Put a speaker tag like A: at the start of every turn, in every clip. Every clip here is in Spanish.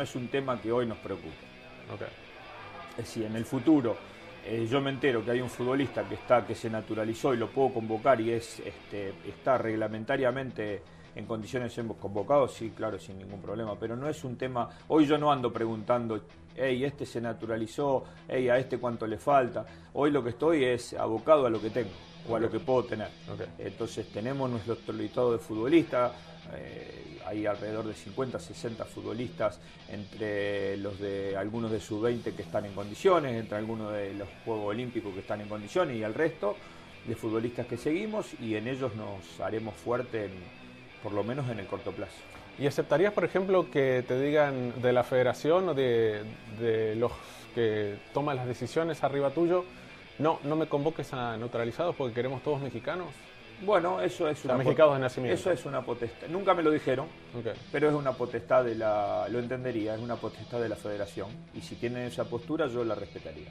A: No es un tema que hoy nos preocupe. Es decir, en el futuro eh, yo me entero que hay un futbolista que está que se naturalizó y lo puedo convocar y es este, está reglamentariamente en condiciones de ser convocado, sí, claro, sin ningún problema, pero no es un tema, hoy yo no ando preguntando, hey, este se naturalizó, hey, a este cuánto le falta, hoy lo que estoy es abocado a lo que tengo o a lo que puedo tener. Entonces tenemos nuestro listado de futbolistas, eh, hay alrededor de 50, 60 futbolistas entre los de algunos de sub-20 que están en condiciones, entre algunos de los Juegos Olímpicos que están en condiciones y el resto de futbolistas que seguimos y en ellos nos haremos fuerte en- por lo menos en el corto plazo.
B: ¿Y aceptarías, por ejemplo, que te digan de la federación o de, de los que toman las decisiones arriba tuyo, no, no me convoques a neutralizados porque queremos todos mexicanos?
A: Bueno, eso es una
B: mexicanos de nacimiento.
A: Eso es una potestad. Nunca me lo dijeron, pero es una potestad de la, lo entendería, es una potestad de la federación y si tienen esa postura yo la respetaría.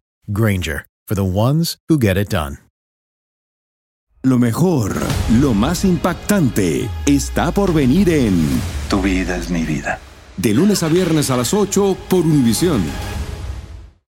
C: Granger, for the ones who get it done.
D: Lo mejor, lo más impactante, está por venir en
E: Tu vida es mi vida.
D: De lunes a viernes a las 8 por Univisión.